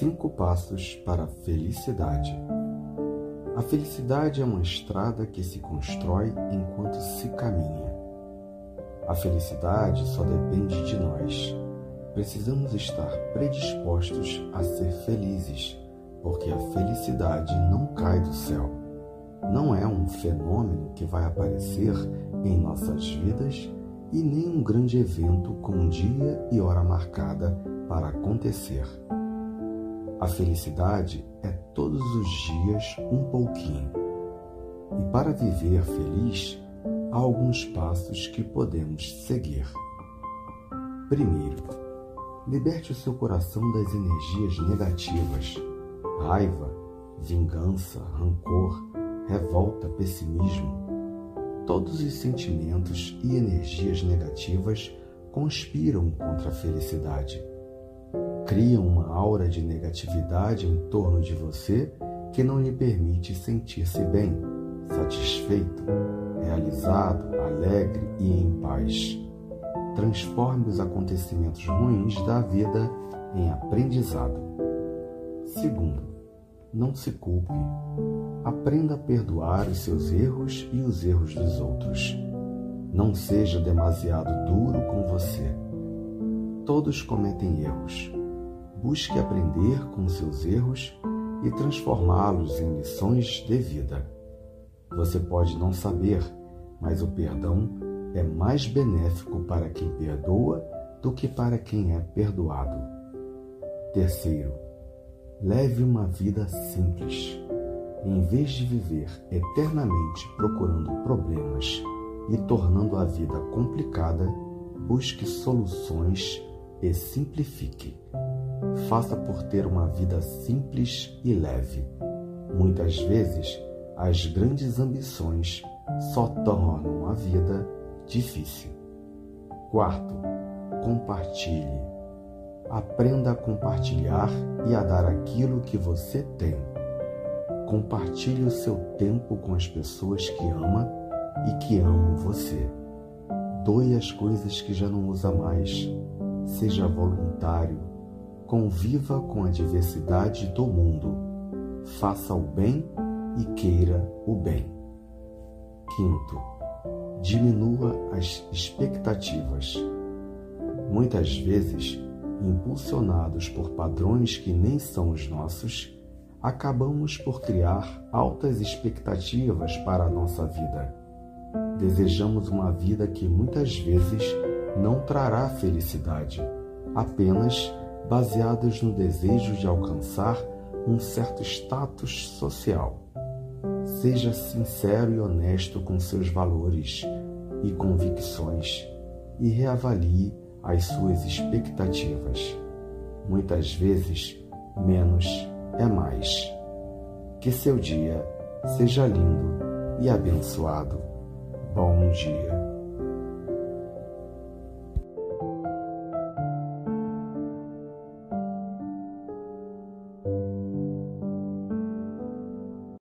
Cinco passos para a felicidade. A felicidade é uma estrada que se constrói enquanto se caminha. A felicidade só depende de nós. Precisamos estar predispostos a ser felizes, porque a felicidade não cai do céu. Não é um fenômeno que vai aparecer em nossas vidas e nem um grande evento com dia e hora marcada para acontecer. A felicidade é todos os dias um pouquinho. E para viver feliz, há alguns passos que podemos seguir. Primeiro, liberte o seu coração das energias negativas, raiva, vingança, rancor, revolta, pessimismo. Todos os sentimentos e energias negativas conspiram contra a felicidade criam uma aura de negatividade em torno de você que não lhe permite sentir-se bem, satisfeito, realizado, alegre e em paz. Transforme os acontecimentos ruins da vida em aprendizado. Segundo, não se culpe. Aprenda a perdoar os seus erros e os erros dos outros. Não seja demasiado duro com você. Todos cometem erros busque aprender com seus erros e transformá-los em lições de vida. Você pode não saber, mas o perdão é mais benéfico para quem perdoa do que para quem é perdoado. Terceiro, leve uma vida simples. Em vez de viver eternamente procurando problemas e tornando a vida complicada, busque soluções e simplifique faça por ter uma vida simples e leve. Muitas vezes, as grandes ambições só tornam a vida difícil. Quarto, compartilhe. Aprenda a compartilhar e a dar aquilo que você tem. Compartilhe o seu tempo com as pessoas que ama e que amam você. Doe as coisas que já não usa mais. Seja voluntário conviva com a diversidade do mundo, faça o bem e queira o bem. Quinto, diminua as expectativas. Muitas vezes, impulsionados por padrões que nem são os nossos, acabamos por criar altas expectativas para a nossa vida. Desejamos uma vida que muitas vezes não trará felicidade, apenas baseadas no desejo de alcançar um certo status social. Seja sincero e honesto com seus valores e convicções e reavalie as suas expectativas. Muitas vezes, menos é mais. Que seu dia seja lindo e abençoado. Bom dia.